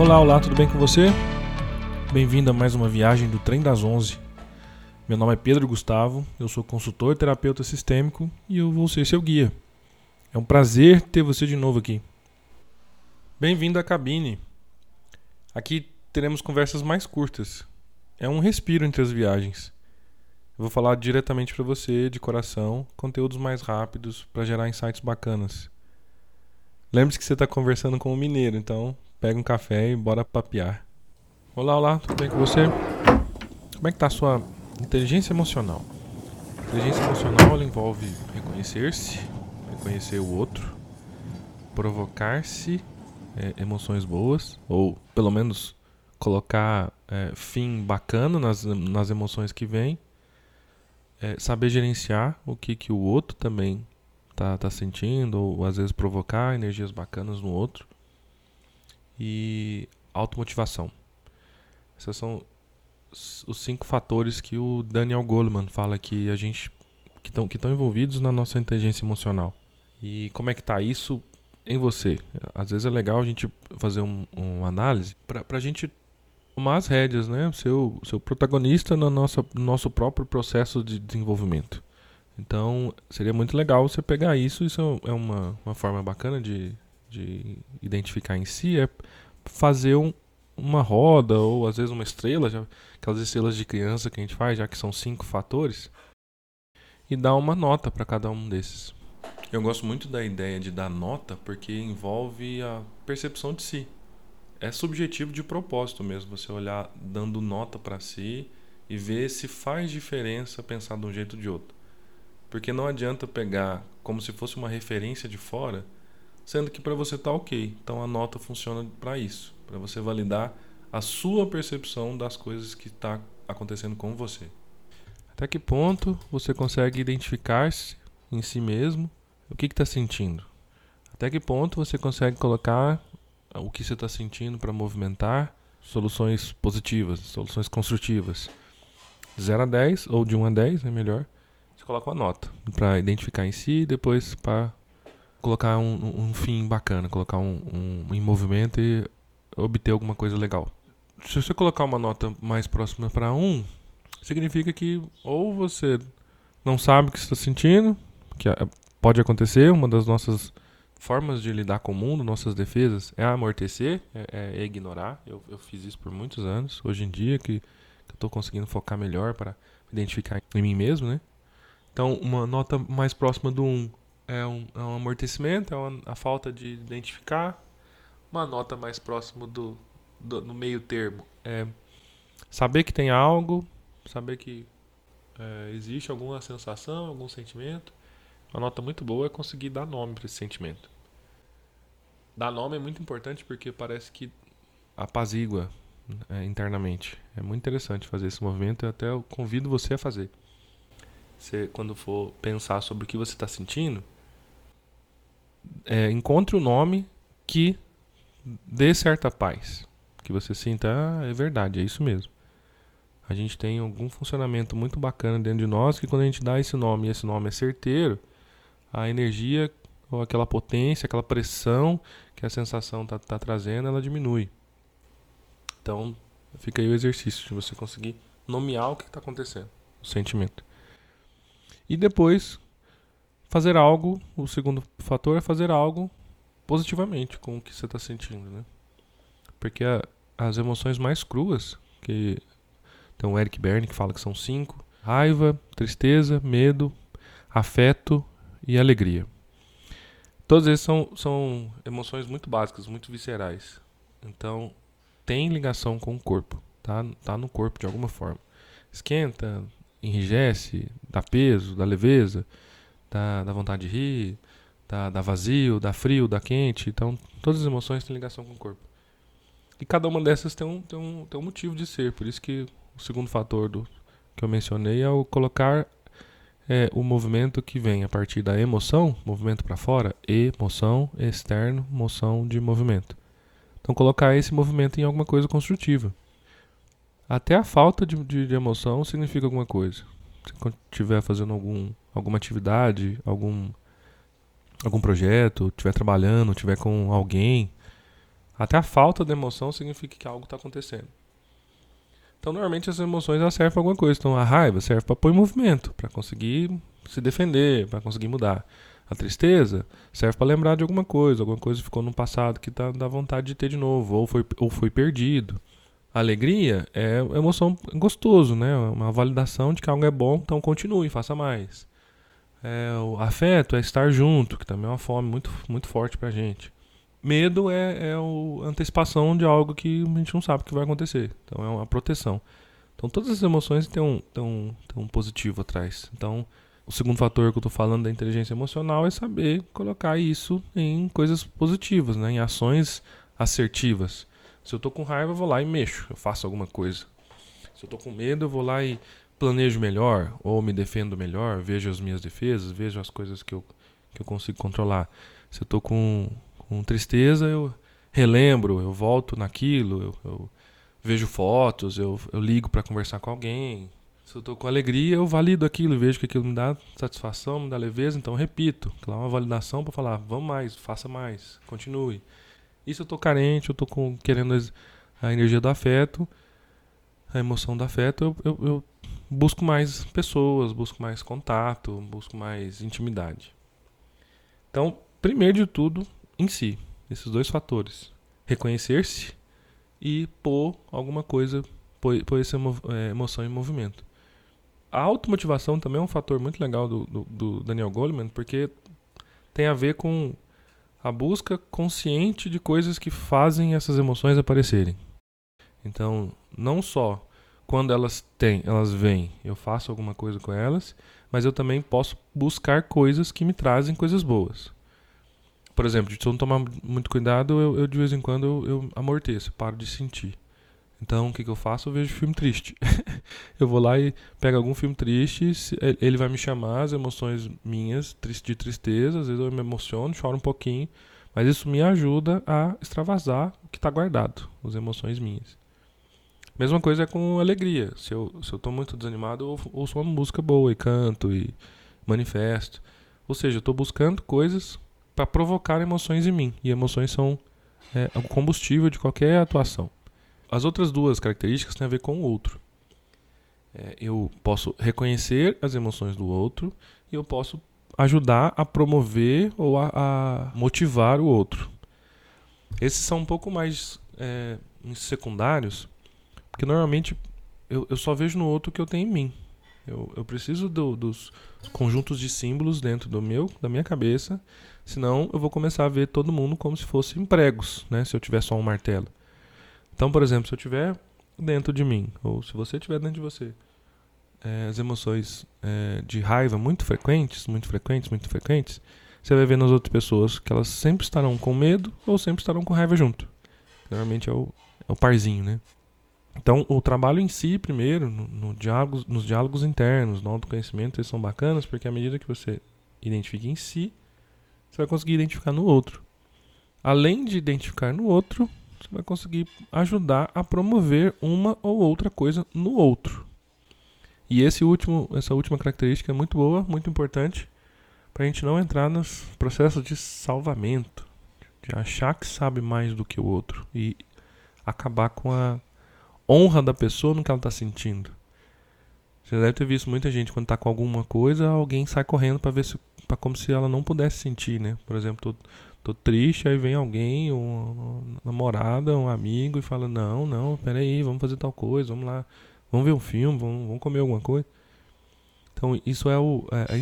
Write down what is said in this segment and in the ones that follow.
Olá, olá, tudo bem com você? Bem-vindo a mais uma viagem do Trem das Onze. Meu nome é Pedro Gustavo, eu sou consultor terapeuta sistêmico e eu vou ser seu guia. É um prazer ter você de novo aqui. Bem-vindo à cabine. Aqui teremos conversas mais curtas. É um respiro entre as viagens. Eu vou falar diretamente para você, de coração, conteúdos mais rápidos para gerar insights bacanas. Lembre-se que você está conversando com um mineiro, então pega um café e bora papear. Olá, olá, tudo bem com você? Como é que tá a sua inteligência emocional? Inteligência emocional envolve reconhecer-se, reconhecer o outro, provocar-se é, emoções boas, ou pelo menos colocar é, fim bacana nas, nas emoções que vêm, é, saber gerenciar o que, que o outro também tá, tá sentindo, ou às vezes provocar energias bacanas no outro e automotivação. Esses são os cinco fatores que o Daniel Goleman fala que a gente que estão que envolvidos na nossa inteligência emocional. E como é que tá isso em você? Às vezes é legal a gente fazer um, uma análise para a gente tomar as rédeas, né? Seu seu protagonista no nosso no nosso próprio processo de desenvolvimento. Então seria muito legal você pegar isso. Isso é uma, uma forma bacana de de identificar em si é fazer um, uma roda ou às vezes uma estrela, já, aquelas estrelas de criança que a gente faz, já que são cinco fatores, e dar uma nota para cada um desses. Eu gosto muito da ideia de dar nota porque envolve a percepção de si. É subjetivo de propósito mesmo, você olhar dando nota para si e ver se faz diferença pensar de um jeito ou de outro. Porque não adianta pegar como se fosse uma referência de fora sendo que para você está ok. Então a nota funciona para isso, para você validar a sua percepção das coisas que está acontecendo com você. Até que ponto você consegue identificar-se em si mesmo o que está sentindo? Até que ponto você consegue colocar o que você está sentindo para movimentar soluções positivas, soluções construtivas? 0 a 10, ou de 1 a 10, é melhor. Você coloca uma nota para identificar em si e depois para colocar um, um fim bacana, colocar um, um, em movimento e obter alguma coisa legal. Se você colocar uma nota mais próxima para 1, significa que ou você não sabe o que está sentindo, que é, pode acontecer, uma das nossas formas de lidar com o mundo, nossas defesas, é amortecer, é, é ignorar. Eu, eu, fiz isso por muitos anos. Hoje em dia que, que eu estou conseguindo focar melhor para identificar em mim mesmo, né? Então, uma nota mais próxima do 1 é um, é um amortecimento, é uma, a falta de identificar. Uma nota mais próximo do, do no meio termo é saber que tem algo, saber que é, existe alguma sensação, algum sentimento. Uma nota muito boa é conseguir dar nome para esse sentimento. Dar nome é muito importante porque parece que apazigua é, internamente. É muito interessante fazer esse movimento e até eu convido você a fazer. Você, quando for pensar sobre o que você está sentindo, é, encontre o nome que dê certa paz. Que você sinta, ah, é verdade, é isso mesmo. A gente tem algum funcionamento muito bacana dentro de nós que quando a gente dá esse nome e esse nome é certeiro, a energia ou aquela potência, aquela pressão que a sensação está tá trazendo, ela diminui. Então, fica aí o exercício de você conseguir nomear o que está acontecendo, o sentimento. E depois, fazer algo, o segundo fator é fazer algo positivamente com o que você está sentindo, né? Porque a, as emoções mais cruas, que tem o Eric Berne que fala que são cinco: raiva, tristeza, medo, afeto e alegria. Todas essas são, são emoções muito básicas, muito viscerais. Então, tem ligação com o corpo, tá? Tá no corpo de alguma forma. Esquenta, enrijece, dá peso, dá leveza dá, dá vontade de rir, dá, dá vazio, dá frio, dá quente. Então, todas as emoções têm ligação com o corpo. E cada uma dessas tem um, tem um, tem um motivo de ser. Por isso que o segundo fator do, que eu mencionei é o colocar é, o movimento que vem a partir da emoção, movimento para fora, emoção, externo, moção de movimento. Então, colocar esse movimento em alguma coisa construtiva. Até a falta de, de, de emoção significa alguma coisa. Se estiver fazendo algum alguma atividade, algum algum projeto, estiver trabalhando, estiver com alguém, Até a falta de emoção significa que algo está acontecendo. Então, normalmente as emoções elas servem para alguma coisa. Então, a raiva serve para pôr em movimento, para conseguir se defender, para conseguir mudar. A tristeza serve para lembrar de alguma coisa, alguma coisa ficou no passado que tá, dá vontade de ter de novo, ou foi, ou foi perdido. A alegria é emoção gostoso, né? Uma validação de que algo é bom, então continue, faça mais. É, o afeto é estar junto, que também é uma fome muito, muito forte pra gente. Medo é, é a antecipação de algo que a gente não sabe que vai acontecer. Então é uma proteção. Então todas as emoções têm um, têm um, têm um positivo atrás. Então o segundo fator que eu estou falando da inteligência emocional é saber colocar isso em coisas positivas, né? em ações assertivas. Se eu estou com raiva, eu vou lá e mexo, eu faço alguma coisa. Se eu estou com medo, eu vou lá e planejo melhor, ou me defendo melhor, vejo as minhas defesas, vejo as coisas que eu, que eu consigo controlar. Se eu estou com, com tristeza, eu relembro, eu volto naquilo, eu, eu vejo fotos, eu, eu ligo para conversar com alguém, se eu estou com alegria, eu valido aquilo, vejo que aquilo me dá satisfação, me dá leveza, então repito. Claro, uma validação para falar, vamos mais, faça mais, continue. E se eu estou carente, eu estou querendo a energia do afeto, a emoção do afeto, eu, eu, eu busco mais pessoas, busco mais contato, busco mais intimidade. Então, primeiro de tudo, em si, esses dois fatores: reconhecer-se e pôr alguma coisa, pôr, pôr essa é, emoção em movimento a automotivação também é um fator muito legal do, do, do, Daniel Goleman, porque tem a ver com a busca consciente de coisas que fazem essas emoções aparecerem. Então, não só quando elas têm, elas vêm, eu faço alguma coisa com elas, mas eu também posso buscar coisas que me trazem coisas boas. Por exemplo, se eu não tomar muito cuidado, eu, eu de vez em quando eu, eu amorteço, paro de sentir. Então, o que, que eu faço? Eu vejo filme triste. eu vou lá e pego algum filme triste, ele vai me chamar as emoções minhas de tristeza, às vezes eu me emociono, choro um pouquinho, mas isso me ajuda a extravasar o que está guardado, as emoções minhas. Mesma coisa é com alegria. Se eu se eu muito desanimado, eu ouço uma música boa e canto e manifesto. Ou seja, eu estou buscando coisas para provocar emoções em mim. E emoções são é, o combustível de qualquer atuação. As outras duas características têm a ver com o outro. É, eu posso reconhecer as emoções do outro e eu posso ajudar a promover ou a, a motivar o outro. Esses são um pouco mais é, secundários, porque normalmente eu, eu, só vejo no outro o que eu tenho em mim. Eu, eu preciso do, dos conjuntos de símbolos dentro do meu, da minha cabeça, senão eu vou começar a ver todo mundo como se fossem pregos, né? Se eu tiver só um martelo. Então, por exemplo, se eu tiver dentro de mim, ou se você tiver dentro de você, é, as emoções é, de raiva muito frequentes, muito frequentes, muito frequentes, você vai ver nas outras pessoas que elas sempre estarão com medo ou sempre estarão com raiva junto. Normalmente é o, é o parzinho, né? Então, o trabalho em si, primeiro, no, no diálogo, nos diálogos internos, no autoconhecimento, eles são bacanas porque à medida que você identifica em si, você vai conseguir identificar no outro. Além de identificar no outro, você vai conseguir ajudar a promover uma ou outra coisa no outro. E esse último, essa última característica é muito boa, muito importante, para a gente não entrar nos processos de salvamento, de achar que sabe mais do que o outro e acabar com a honra da pessoa no que ela está sentindo. Você deve ter visto muita gente quando está com alguma coisa, alguém sai correndo para ver se, para como se ela não pudesse sentir, né? Por exemplo, tô, tô triste, aí vem alguém, uma namorada, um amigo e fala: Não, não, peraí, vamos fazer tal coisa, vamos lá, vamos ver um filme, vamos, vamos comer alguma coisa. Então, isso é, o, é a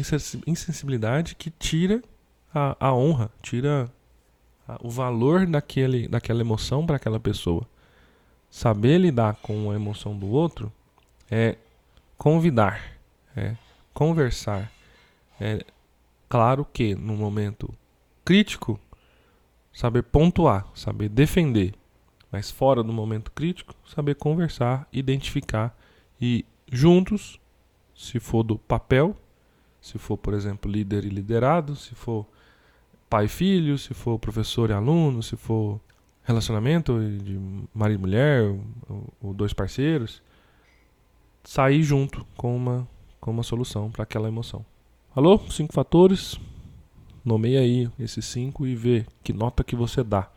insensibilidade que tira a, a honra, tira a, o valor daquele, daquela emoção para aquela pessoa. Saber lidar com a emoção do outro é convidar, é conversar. É claro que no momento crítico saber pontuar, saber defender, mas fora do momento crítico, saber conversar, identificar e juntos, se for do papel, se for, por exemplo, líder e liderado, se for pai e filho, se for professor e aluno, se for relacionamento de marido e mulher, ou, ou dois parceiros, sair junto com uma, com uma solução para aquela emoção. Alô? Cinco fatores. Nomeia aí esses cinco e vê que nota que você dá.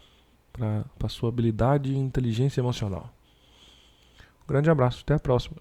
para a sua habilidade e inteligência emocional. Um grande abraço, até a próxima.